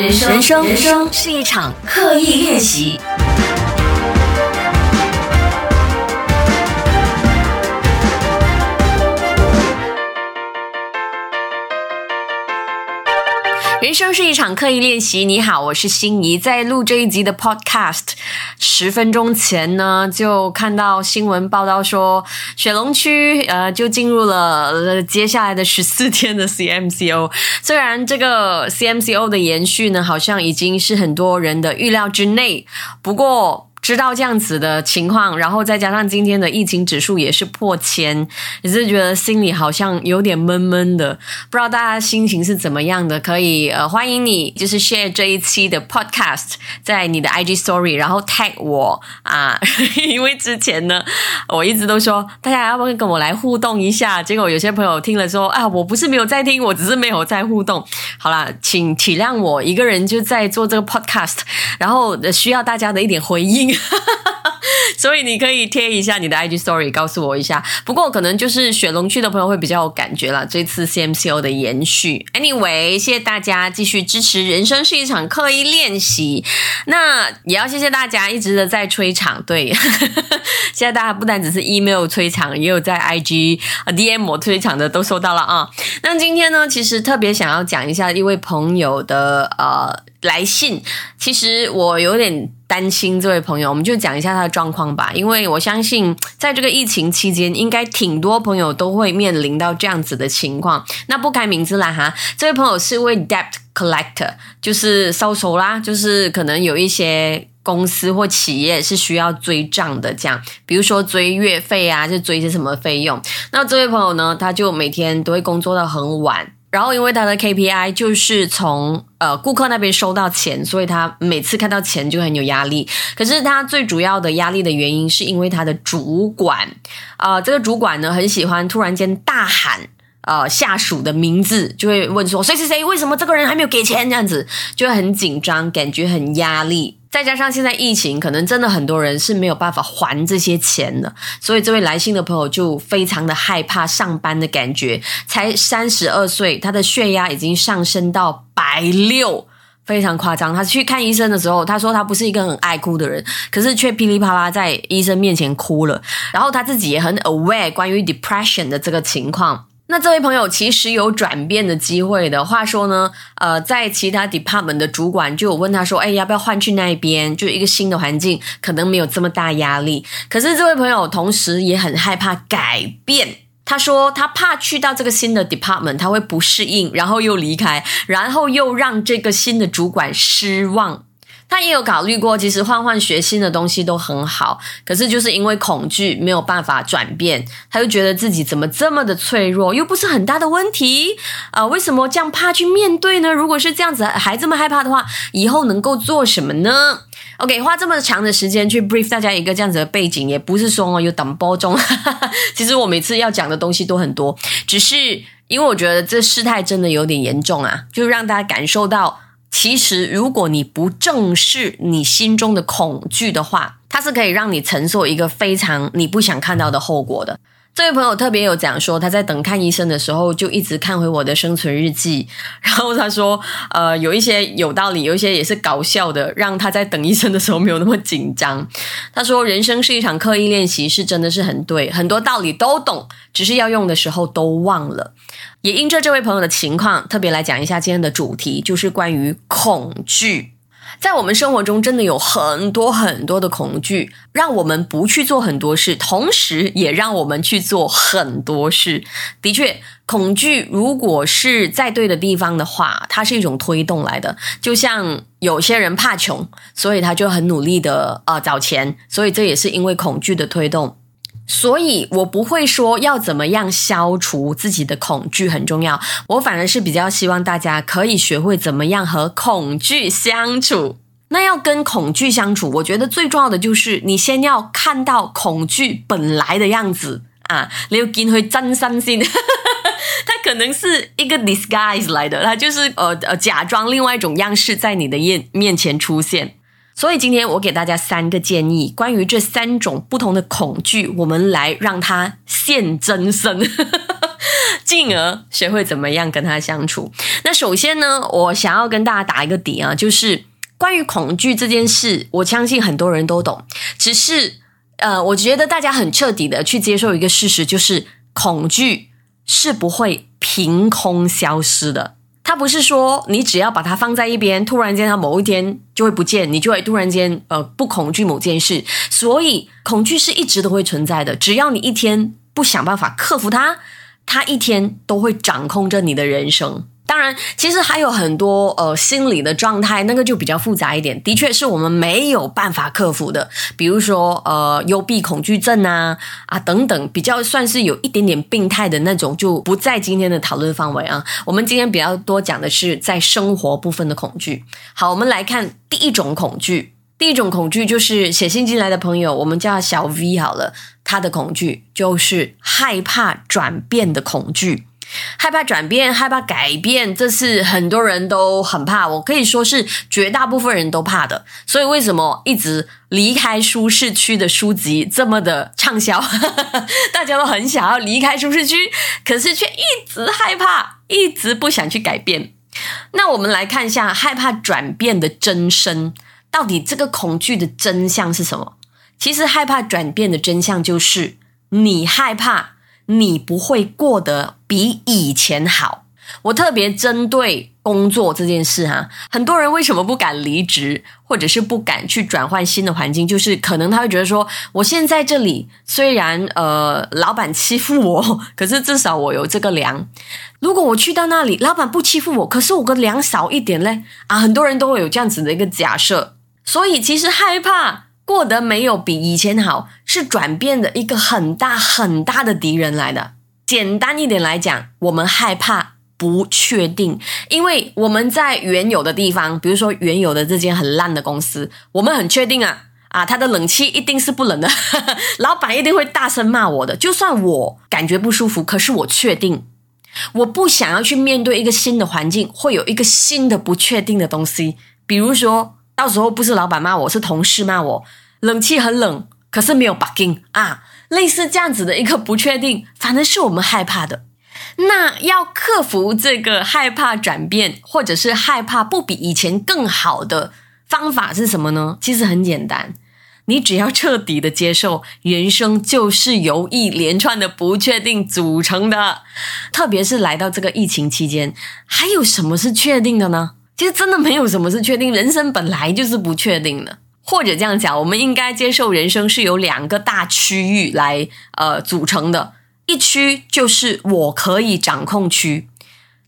人生，人生，是一场刻意练习。人生是一场刻意练习。你好，我是心仪，在录这一集的 Podcast。十分钟前呢，就看到新闻报道说，雪龙区呃就进入了接下来的十四天的 CMCO。虽然这个 CMCO 的延续呢，好像已经是很多人的预料之内，不过。知道这样子的情况，然后再加上今天的疫情指数也是破千，也是觉得心里好像有点闷闷的。不知道大家心情是怎么样的？可以呃欢迎你，就是 share 这一期的 podcast 在你的 IG story，然后 tag 我啊，因为之前呢我一直都说大家要不要跟我来互动一下，结果有些朋友听了说啊，我不是没有在听，我只是没有在互动。好啦，请体谅我一个人就在做这个 podcast，然后需要大家的一点回应。所以你可以贴一下你的 IG Story，告诉我一下。不过可能就是雪龙区的朋友会比较有感觉了。这次 CMCO 的延续，Anyway，谢谢大家继续支持。人生是一场刻意练习，那也要谢谢大家一直的在催场。对，现在大家不单只是 email 催场，也有在 IG DM 我催场的都收到了啊。那今天呢，其实特别想要讲一下一位朋友的呃。来信，其实我有点担心这位朋友，我们就讲一下他的状况吧。因为我相信，在这个疫情期间，应该挺多朋友都会面临到这样子的情况。那不开名字了哈，这位朋友是位 debt collector，就是收手啦，就是可能有一些公司或企业是需要追账的，这样，比如说追月费啊，就追一些什么费用。那这位朋友呢，他就每天都会工作到很晚。然后，因为他的 KPI 就是从呃顾客那边收到钱，所以他每次看到钱就很有压力。可是他最主要的压力的原因，是因为他的主管，啊，这个主管呢很喜欢突然间大喊呃下属的名字，就会问说谁谁谁，为什么这个人还没有给钱？这样子就会很紧张，感觉很压力。再加上现在疫情，可能真的很多人是没有办法还这些钱的，所以这位来信的朋友就非常的害怕上班的感觉。才三十二岁，他的血压已经上升到百六，非常夸张。他去看医生的时候，他说他不是一个很爱哭的人，可是却噼里啪啦在医生面前哭了。然后他自己也很 aware 关于 depression 的这个情况。那这位朋友其实有转变的机会的。话说呢，呃，在其他 department 的主管就有问他说：“哎，要不要换去那边？就一个新的环境，可能没有这么大压力。”可是这位朋友同时也很害怕改变。他说他怕去到这个新的 department，他会不适应，然后又离开，然后又让这个新的主管失望。他也有考虑过，其实换换学新的东西都很好，可是就是因为恐惧没有办法转变，他就觉得自己怎么这么的脆弱，又不是很大的问题啊？为什么这样怕去面对呢？如果是这样子还这么害怕的话，以后能够做什么呢？OK，花这么长的时间去 brief 大家一个这样子的背景，也不是说哦有等播中，其实我每次要讲的东西都很多，只是因为我觉得这事态真的有点严重啊，就让大家感受到。其实，如果你不正视你心中的恐惧的话，它是可以让你承受一个非常你不想看到的后果的。这位朋友特别有讲说，他在等看医生的时候，就一直看回我的生存日记。然后他说，呃，有一些有道理，有一些也是搞笑的，让他在等医生的时候没有那么紧张。他说，人生是一场刻意练习，是真的是很对，很多道理都懂，只是要用的时候都忘了。也因着这位朋友的情况，特别来讲一下今天的主题，就是关于恐惧。在我们生活中，真的有很多很多的恐惧，让我们不去做很多事，同时也让我们去做很多事。的确，恐惧如果是在对的地方的话，它是一种推动来的。就像有些人怕穷，所以他就很努力的呃找钱，所以这也是因为恐惧的推动。所以我不会说要怎么样消除自己的恐惧很重要，我反而是比较希望大家可以学会怎么样和恐惧相处。那要跟恐惧相处，我觉得最重要的就是你先要看到恐惧本来的样子啊，你要跟会真身心，它可能是一个 disguise 来的，它就是呃呃假装另外一种样式在你的面面前出现。所以今天我给大家三个建议，关于这三种不同的恐惧，我们来让它现真身，进而学会怎么样跟他相处。那首先呢，我想要跟大家打一个底啊，就是关于恐惧这件事，我相信很多人都懂，只是呃，我觉得大家很彻底的去接受一个事实，就是恐惧是不会凭空消失的。它不是说你只要把它放在一边，突然间它某一天就会不见，你就会突然间呃不恐惧某件事。所以恐惧是一直都会存在的，只要你一天不想办法克服它，它一天都会掌控着你的人生。当然，其实还有很多呃心理的状态，那个就比较复杂一点，的确是我们没有办法克服的。比如说呃幽闭恐惧症啊啊等等，比较算是有一点点病态的那种，就不在今天的讨论范围啊。我们今天比较多讲的是在生活部分的恐惧。好，我们来看第一种恐惧。第一种恐惧就是写信进来的朋友，我们叫小 V 好了，他的恐惧就是害怕转变的恐惧。害怕转变，害怕改变，这是很多人都很怕。我可以说是绝大部分人都怕的。所以为什么一直离开舒适区的书籍这么的畅销？大家都很想要离开舒适区，可是却一直害怕，一直不想去改变。那我们来看一下害怕转变的真身，到底这个恐惧的真相是什么？其实害怕转变的真相就是你害怕。你不会过得比以前好。我特别针对工作这件事哈，很多人为什么不敢离职，或者是不敢去转换新的环境？就是可能他会觉得说，我现在这里虽然呃老板欺负我，可是至少我有这个粮。如果我去到那里，老板不欺负我，可是我的粮少一点嘞啊！很多人都会有这样子的一个假设，所以其实害怕。过得没有比以前好，是转变的一个很大很大的敌人来的。简单一点来讲，我们害怕不确定，因为我们在原有的地方，比如说原有的这间很烂的公司，我们很确定啊啊，它的冷气一定是不冷的，老板一定会大声骂我的。就算我感觉不舒服，可是我确定，我不想要去面对一个新的环境，会有一个新的不确定的东西，比如说。到时候不是老板骂我，是同事骂我。冷气很冷，可是没有 bugging 啊，类似这样子的一个不确定，反正是我们害怕的。那要克服这个害怕转变，或者是害怕不比以前更好的方法是什么呢？其实很简单，你只要彻底的接受，人生就是由一连串的不确定组成的。特别是来到这个疫情期间，还有什么是确定的呢？其实真的没有什么是确定，人生本来就是不确定的。或者这样讲，我们应该接受人生是由两个大区域来呃组成的，一区就是我可以掌控区，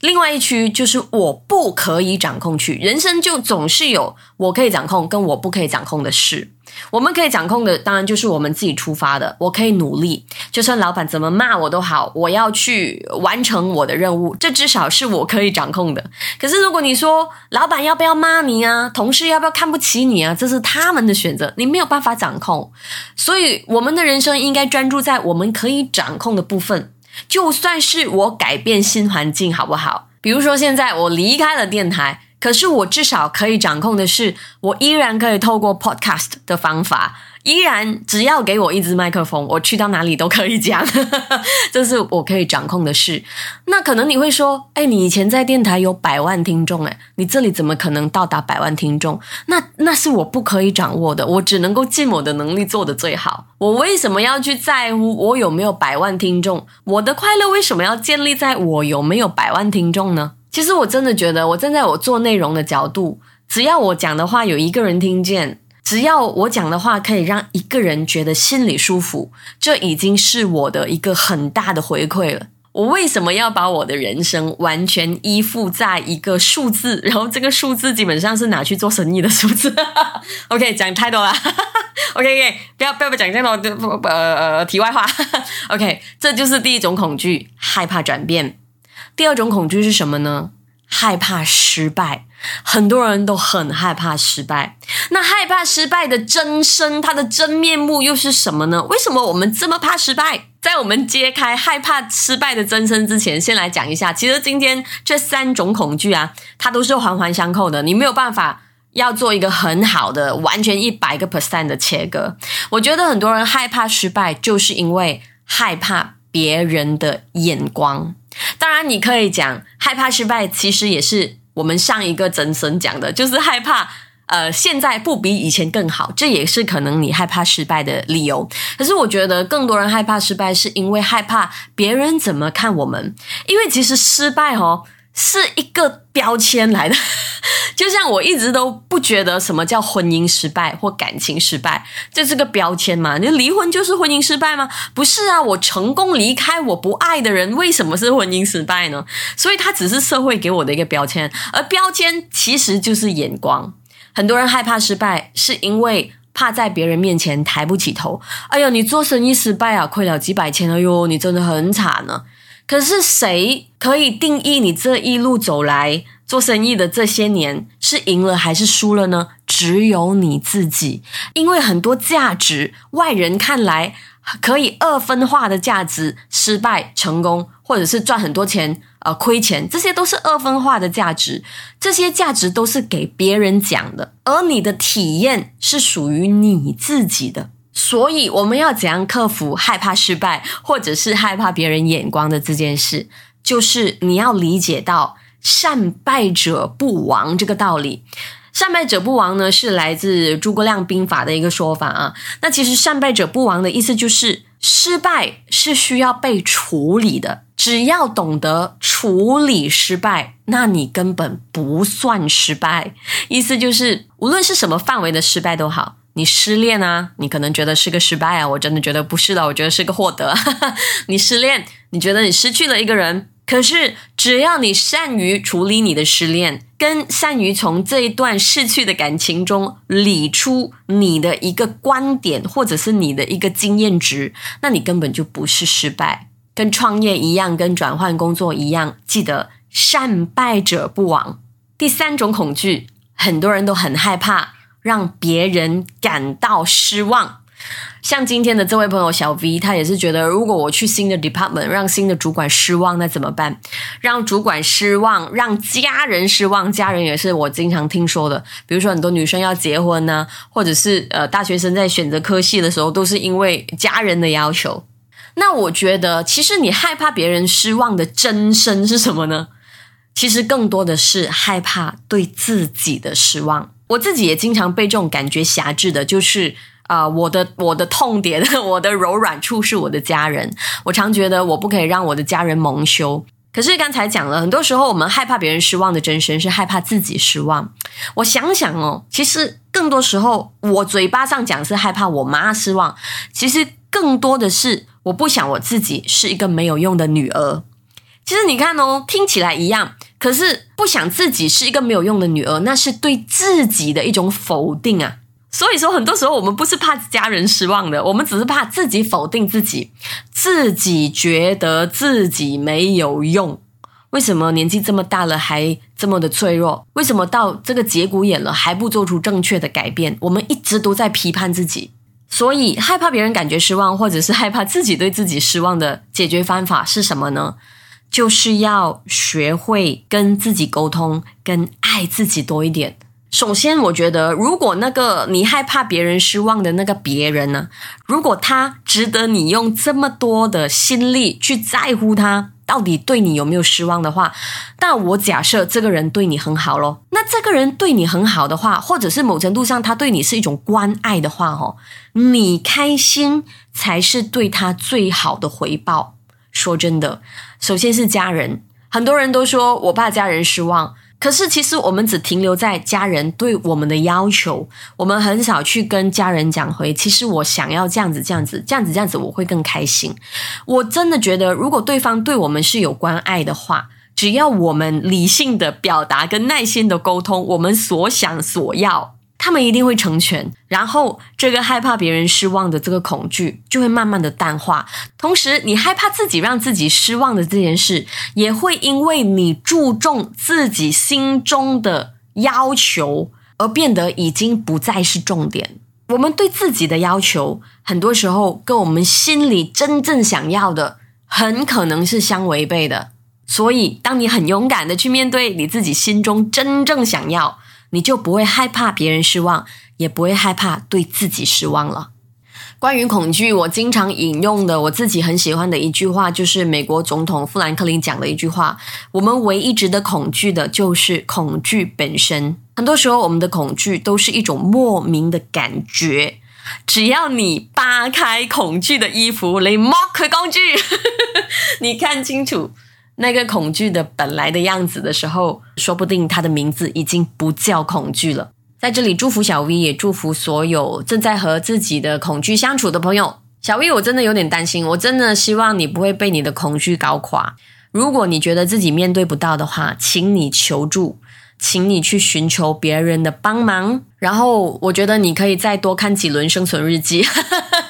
另外一区就是我不可以掌控区。人生就总是有我可以掌控跟我不可以掌控的事。我们可以掌控的，当然就是我们自己出发的。我可以努力，就算老板怎么骂我都好，我要去完成我的任务。这至少是我可以掌控的。可是如果你说老板要不要骂你啊，同事要不要看不起你啊，这是他们的选择，你没有办法掌控。所以我们的人生应该专注在我们可以掌控的部分。就算是我改变新环境，好不好？比如说现在我离开了电台。可是我至少可以掌控的是，我依然可以透过 podcast 的方法，依然只要给我一支麦克风，我去到哪里都可以讲，这是我可以掌控的事。那可能你会说，哎，你以前在电台有百万听众，哎，你这里怎么可能到达百万听众？那那是我不可以掌握的，我只能够尽我的能力做的最好。我为什么要去在乎我有没有百万听众？我的快乐为什么要建立在我有没有百万听众呢？其实我真的觉得，我站在我做内容的角度，只要我讲的话有一个人听见，只要我讲的话可以让一个人觉得心里舒服，这已经是我的一个很大的回馈了。我为什么要把我的人生完全依附在一个数字？然后这个数字基本上是拿去做生意的数字。OK，讲太多了。OK，OK，不要不要讲这么多呃呃题外话。OK，这就是第一种恐惧，害怕转变。第二种恐惧是什么呢？害怕失败，很多人都很害怕失败。那害怕失败的真身，它的真面目又是什么呢？为什么我们这么怕失败？在我们揭开害怕失败的真身之前，先来讲一下，其实今天这三种恐惧啊，它都是环环相扣的。你没有办法要做一个很好的、完全一百个 percent 的切割。我觉得很多人害怕失败，就是因为害怕别人的眼光。当然，你可以讲害怕失败，其实也是我们上一个真身讲的，就是害怕。呃，现在不比以前更好，这也是可能你害怕失败的理由。可是我觉得更多人害怕失败，是因为害怕别人怎么看我们。因为其实失败哦是一个标签来的，就像我一直都不觉得什么叫婚姻失败或感情失败，这是个标签嘛？你离婚就是婚姻失败吗？不是啊，我成功离开我不爱的人，为什么是婚姻失败呢？所以它只是社会给我的一个标签，而标签其实就是眼光。很多人害怕失败，是因为怕在别人面前抬不起头。哎呦，你做生意失败啊，亏了几百千，哎呦，你真的很惨呢。可是谁可以定义你这一路走来做生意的这些年是赢了还是输了呢？只有你自己。因为很多价值，外人看来可以二分化的价值，失败、成功，或者是赚很多钱。呃，亏钱，这些都是二分化的价值，这些价值都是给别人讲的，而你的体验是属于你自己的。所以，我们要怎样克服害怕失败，或者是害怕别人眼光的这件事？就是你要理解到“善败者不亡”这个道理。善败者不亡呢，是来自诸葛亮兵法的一个说法啊。那其实“善败者不亡”的意思就是，失败是需要被处理的。只要懂得处理失败，那你根本不算失败。意思就是，无论是什么范围的失败都好，你失恋啊，你可能觉得是个失败啊，我真的觉得不是的，我觉得是个获得。你失恋，你觉得你失去了一个人，可是只要你善于处理你的失恋，跟善于从这一段逝去的感情中理出你的一个观点，或者是你的一个经验值，那你根本就不是失败。跟创业一样，跟转换工作一样，记得善败者不亡。第三种恐惧，很多人都很害怕让别人感到失望。像今天的这位朋友小 V，他也是觉得，如果我去新的 department，让新的主管失望，那怎么办？让主管失望，让家人失望，家人也是我经常听说的。比如说，很多女生要结婚呢，或者是呃，大学生在选择科系的时候，都是因为家人的要求。那我觉得，其实你害怕别人失望的真身是什么呢？其实更多的是害怕对自己的失望。我自己也经常被这种感觉辖制的，就是啊，我的我的痛点，我的柔软处是我的家人。我常觉得我不可以让我的家人蒙羞。可是刚才讲了，很多时候我们害怕别人失望的真身是害怕自己失望。我想想哦，其实更多时候我嘴巴上讲是害怕我妈失望，其实更多的是。我不想我自己是一个没有用的女儿。其实你看哦，听起来一样，可是不想自己是一个没有用的女儿，那是对自己的一种否定啊。所以说，很多时候我们不是怕家人失望的，我们只是怕自己否定自己，自己觉得自己没有用。为什么年纪这么大了还这么的脆弱？为什么到这个节骨眼了还不做出正确的改变？我们一直都在批判自己。所以，害怕别人感觉失望，或者是害怕自己对自己失望的解决方法是什么呢？就是要学会跟自己沟通，跟爱自己多一点。首先，我觉得，如果那个你害怕别人失望的那个别人呢，如果他值得你用这么多的心力去在乎他。到底对你有没有失望的话，那我假设这个人对你很好咯。那这个人对你很好的话，或者是某程度上他对你是一种关爱的话，哦，你开心才是对他最好的回报。说真的，首先是家人，很多人都说我怕家人失望。可是，其实我们只停留在家人对我们的要求，我们很少去跟家人讲回。其实我想要这样子，这样子，这样子，这样子，我会更开心。我真的觉得，如果对方对我们是有关爱的话，只要我们理性的表达跟耐心的沟通，我们所想所要。他们一定会成全，然后这个害怕别人失望的这个恐惧就会慢慢的淡化。同时，你害怕自己让自己失望的这件事，也会因为你注重自己心中的要求而变得已经不再是重点。我们对自己的要求，很多时候跟我们心里真正想要的，很可能是相违背的。所以，当你很勇敢的去面对你自己心中真正想要。你就不会害怕别人失望，也不会害怕对自己失望了。关于恐惧，我经常引用的我自己很喜欢的一句话，就是美国总统富兰克林讲的一句话：我们唯一值得恐惧的，就是恐惧本身。很多时候，我们的恐惧都是一种莫名的感觉。只要你扒开恐惧的衣服，你摸开工具，你看清楚那个恐惧的本来的样子的时候，说不定它的名字已经不叫恐惧了。在这里祝福小 V，也祝福所有正在和自己的恐惧相处的朋友。小 V，我真的有点担心，我真的希望你不会被你的恐惧搞垮。如果你觉得自己面对不到的话，请你求助，请你去寻求别人的帮忙。然后，我觉得你可以再多看几轮生存日记。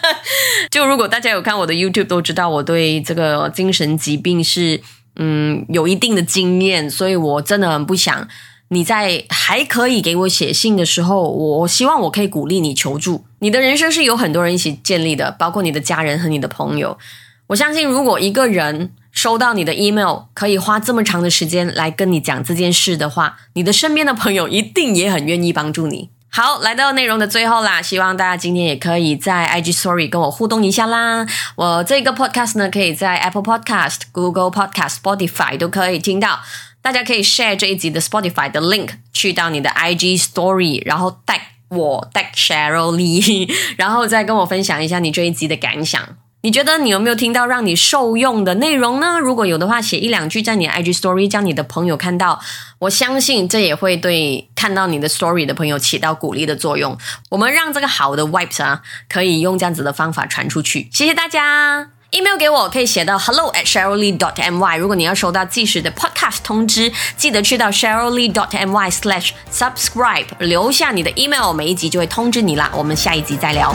就如果大家有看我的 YouTube，都知道我对这个精神疾病是嗯有一定的经验，所以我真的很不想。你在还可以给我写信的时候，我希望我可以鼓励你求助。你的人生是有很多人一起建立的，包括你的家人和你的朋友。我相信，如果一个人收到你的 email，可以花这么长的时间来跟你讲这件事的话，你的身边的朋友一定也很愿意帮助你。好，来到内容的最后啦，希望大家今天也可以在 IG Story 跟我互动一下啦。我这个 podcast 呢，可以在 Apple Podcast、Google Podcast、Spotify 都可以听到。大家可以 share 这一集的 Spotify 的 link 去到你的 IG Story，然后 tag 我 tag Cheryl Lee，然后再跟我分享一下你这一集的感想。你觉得你有没有听到让你受用的内容呢？如果有的话，写一两句在你的 IG Story，将你的朋友看到，我相信这也会对看到你的 Story 的朋友起到鼓励的作用。我们让这个好的 vibes 啊，可以用这样子的方法传出去。谢谢大家。email 给我可以写到 hello at sheryllee dot my。如果你要收到即时的 podcast 通知，记得去到 sheryllee dot my slash subscribe，留下你的 email，每一集就会通知你啦。我们下一集再聊。